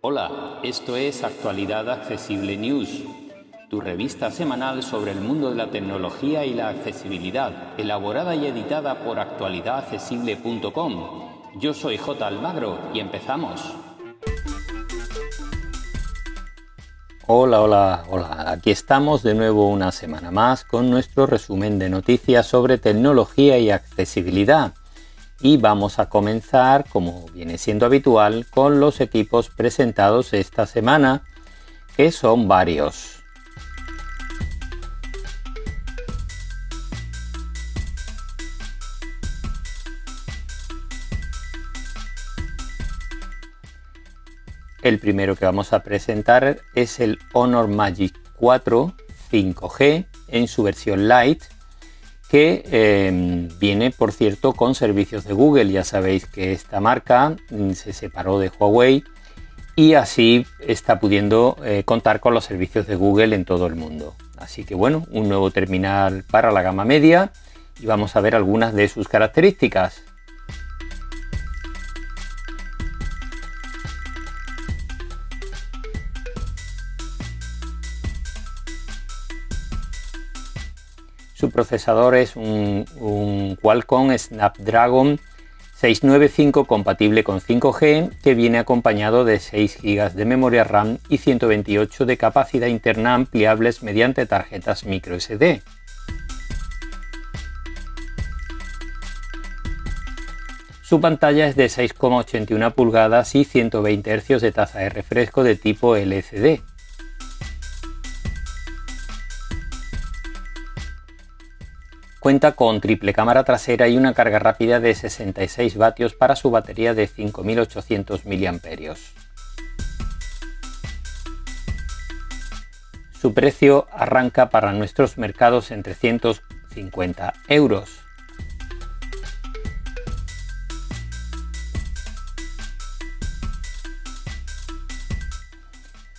Hola, esto es Actualidad Accesible News, tu revista semanal sobre el mundo de la tecnología y la accesibilidad, elaborada y editada por actualidadaccesible.com. Yo soy J. Almagro y empezamos. Hola, hola, hola. Aquí estamos de nuevo una semana más con nuestro resumen de noticias sobre tecnología y accesibilidad. Y vamos a comenzar, como viene siendo habitual, con los equipos presentados esta semana, que son varios. El primero que vamos a presentar es el Honor Magic 4 5G en su versión Lite, que em, viene, por cierto, con servicios de Google. Ya sabéis que esta marca mm, se separó de Huawei y así está pudiendo eh, contar con los servicios de Google en todo el mundo. Así que bueno, un nuevo terminal para la gama media y vamos a ver algunas de sus características. Su procesador es un, Qualcomm Snapdragon 695 compatible con 5G que viene acompañado de 6 GB de memoria RAM y 128 de capacidad interna ampliables mediante tarjetas microSD. Su pantalla es de 6,81 pulgadas y 120 Hz de tasa de refresco de tipo LCD. Cuenta con triple cámara trasera y una carga rápida de 66 vatios para su batería de 5800 mAh. Su precio arranca para nuestros mercados en 350 euros.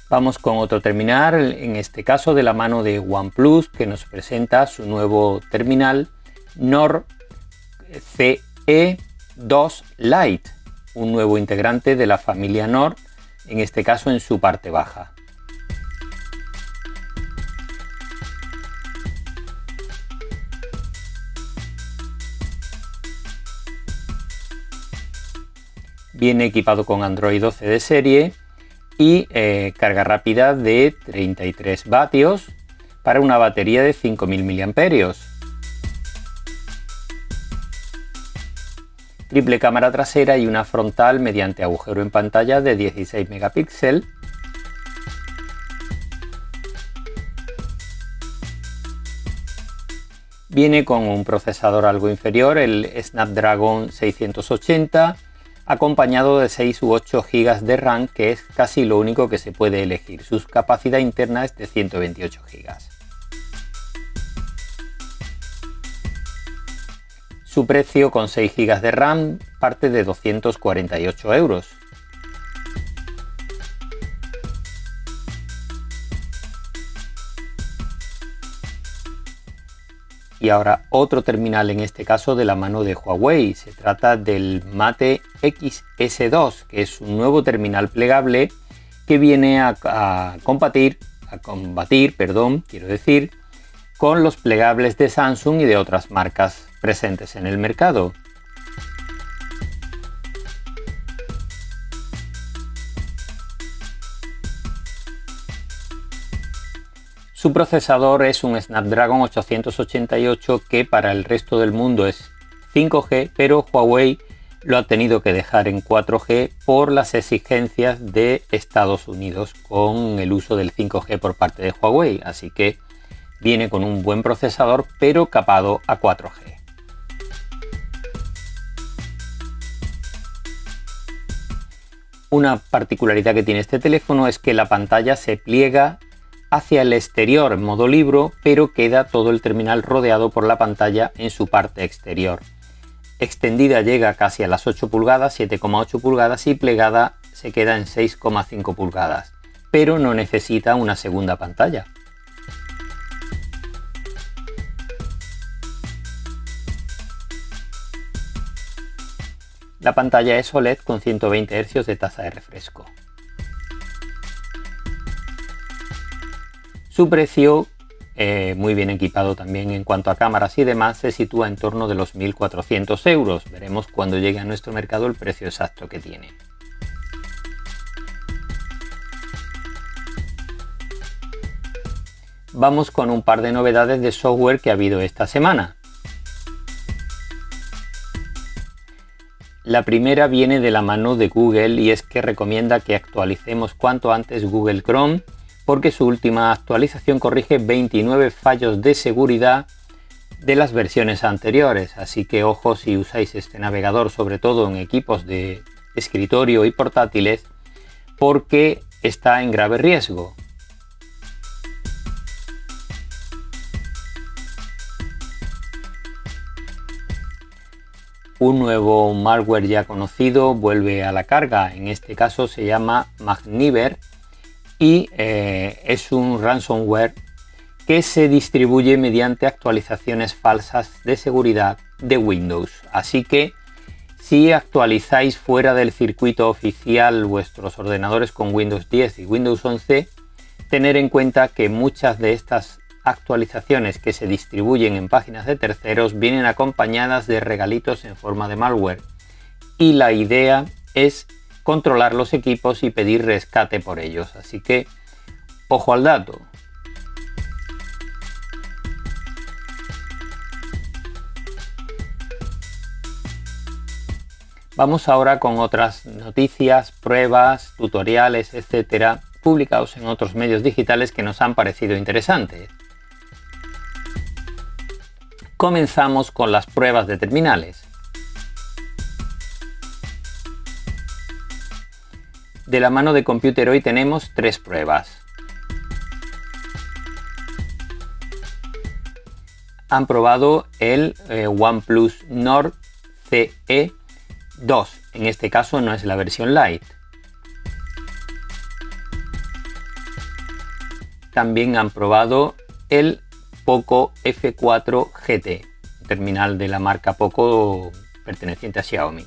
Vamos con otro terminal, en este caso de la mano de OnePlus, que nos presenta su nuevo terminal Nord CE2 Lite, un nuevo integrante de la familia Nord, en este caso en su parte baja. Viene equipado con Android 12 de serie y eh, carga rápida de 33 vatios para una batería de 5000 mAh. Triple cámara trasera y una frontal mediante agujero en pantalla de 16 megapíxeles. Viene con un procesador algo inferior, el Snapdragon 680 acompañado de 6 u 8 GB de RAM, que es casi lo único que se puede elegir. Su capacidad interna es de 128 GB. Su precio con 6 GB de RAM parte de 248 euros. Y ahora otro terminal, en este caso de la mano de Huawei. Se trata del Mate XS2, que es un nuevo terminal plegable que viene a, combatir, a combatir, perdón, quiero decir, con los plegables de Samsung y de otras marcas presentes en el mercado. Su procesador es un Snapdragon 888 que para el resto del mundo es 5G, pero Huawei lo ha tenido que dejar en 4G por las exigencias de Estados Unidos con el uso del 5G por parte de Huawei. Así que viene con un buen procesador, pero capado a 4G. Una particularidad que tiene este teléfono es que la pantalla se pliega hacia el exterior modo libro, pero queda todo el terminal rodeado por la pantalla en su parte exterior. Extendida llega casi a las 8 pulgadas, 7,8 pulgadas y plegada se queda en 6,5 pulgadas, pero no necesita una segunda pantalla. La pantalla es OLED con 120 Hz de tasa de refresco. Su precio, eh, muy bien equipado también en cuanto a cámaras y demás, se sitúa en torno de los 1.400 euros. Veremos cuando llegue a nuestro mercado el precio exacto que tiene. Vamos con un par de novedades de software que ha habido esta semana. La primera viene de la mano de Google y es que recomienda que actualicemos cuanto antes Google Chrome porque su última actualización corrige 29 fallos de seguridad de las versiones anteriores, así que ojo si usáis este navegador sobre todo en equipos de escritorio y portátiles porque está en grave riesgo. un nuevo malware ya conocido vuelve a la carga, en este caso se llama Magniver y eh, es un ransomware que se distribuye mediante actualizaciones falsas de seguridad de Windows. Así que si actualizáis fuera del circuito oficial vuestros ordenadores con Windows 10 y Windows 11, tener en cuenta que muchas de estas actualizaciones que se distribuyen en páginas de terceros vienen acompañadas de regalitos en forma de malware. Y la idea es controlar los equipos y pedir rescate por ellos. Así que, ojo al dato. Vamos ahora con otras noticias, pruebas, tutoriales, etcétera, publicados en otros medios digitales que nos han parecido interesantes. Comenzamos con las pruebas de terminales. De la mano de Computer hoy tenemos tres pruebas. Han probado el eh, OnePlus Nord CE 2. En este caso no es la versión Lite. También han probado el Poco F4 GT, terminal de la marca Poco perteneciente a Xiaomi.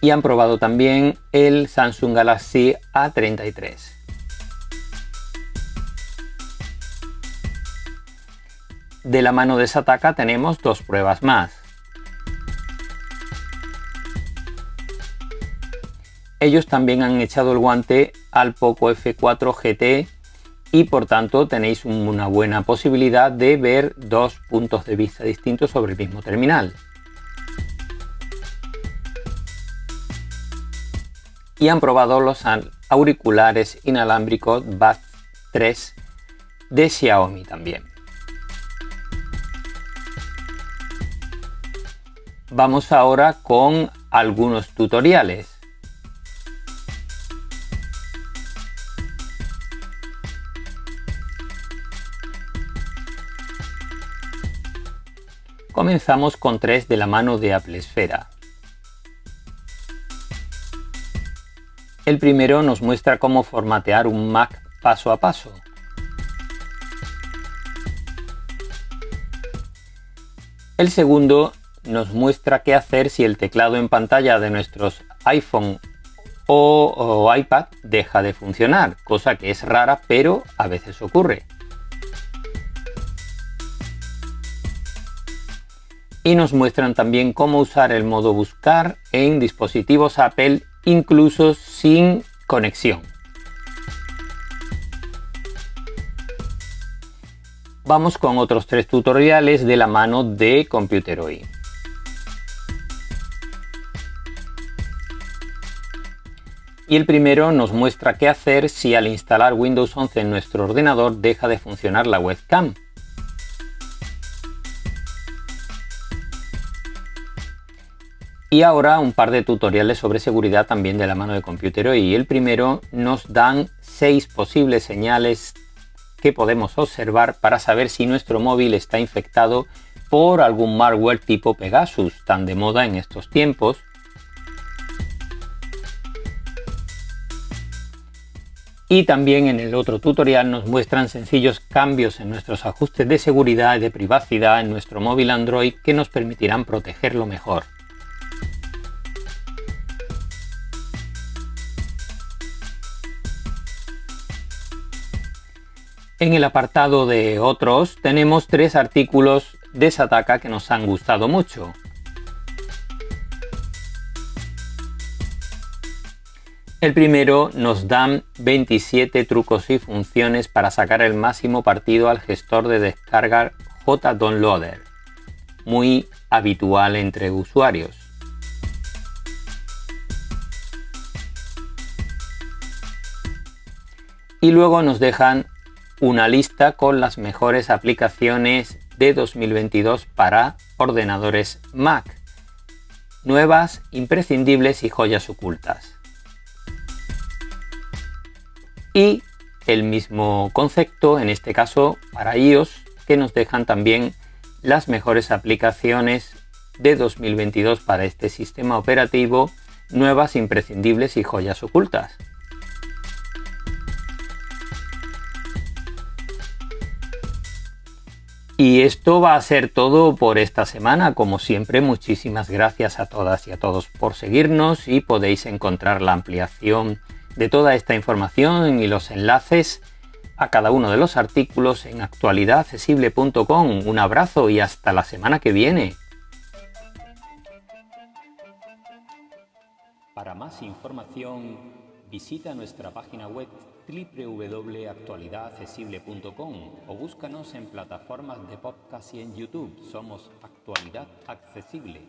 Y han probado también el Samsung Galaxy A33. De la mano de Sataka tenemos dos pruebas más. Ellos también han echado el guante al Poco F4 GT y por tanto tenéis una buena posibilidad de ver dos puntos de vista distintos sobre el mismo terminal. Y han probado los auriculares inalámbricos Buds 3 de Xiaomi también. Vamos ahora con algunos tutoriales. Comenzamos con tres de la mano de Apple Esfera. El primero nos muestra cómo formatear un Mac paso a paso. El segundo nos muestra qué hacer si el teclado en pantalla de nuestros iPhone o, o, iPad deja de funcionar, cosa que es rara pero a veces ocurre. y nos muestran también cómo usar el modo buscar en dispositivos Apple incluso sin conexión. Vamos con otros tres tutoriales de la mano de Computeroid. Y el primero nos muestra qué hacer si al instalar Windows 11 en nuestro ordenador deja de funcionar la webcam. Y ahora un par de tutoriales sobre seguridad también de la mano de Computero y el primero nos dan seis posibles señales que podemos observar para saber si nuestro móvil está infectado por algún malware tipo Pegasus, tan de moda en estos tiempos. Y también en el otro tutorial nos muestran sencillos cambios en nuestros ajustes de seguridad y de privacidad en nuestro móvil Android que nos permitirán protegerlo mejor. En el apartado de otros tenemos tres artículos de Sataka que nos han gustado mucho. El primero nos dan 27 trucos y funciones para sacar el máximo partido al gestor de descarga JDownloader, muy habitual entre usuarios. Y luego nos dejan una lista con las mejores aplicaciones de 2022 para ordenadores Mac. Nuevas, imprescindibles y joyas ocultas. Y el mismo concepto, en este caso para iOS, que nos dejan también las mejores aplicaciones de 2022 para este sistema operativo, nuevas, imprescindibles y joyas ocultas. Y esto va a ser todo por esta semana. Como siempre, muchísimas gracias a todas y a todos por seguirnos y podéis encontrar la ampliación de toda esta información y los enlaces a cada uno de los artículos en actualidadaccesible.com. Un abrazo y hasta la semana que viene. Para más información, visita nuestra página web www.actualidadaccesible.com o búscanos en plataformas de podcast y en YouTube. Somos Actualidad Accesible.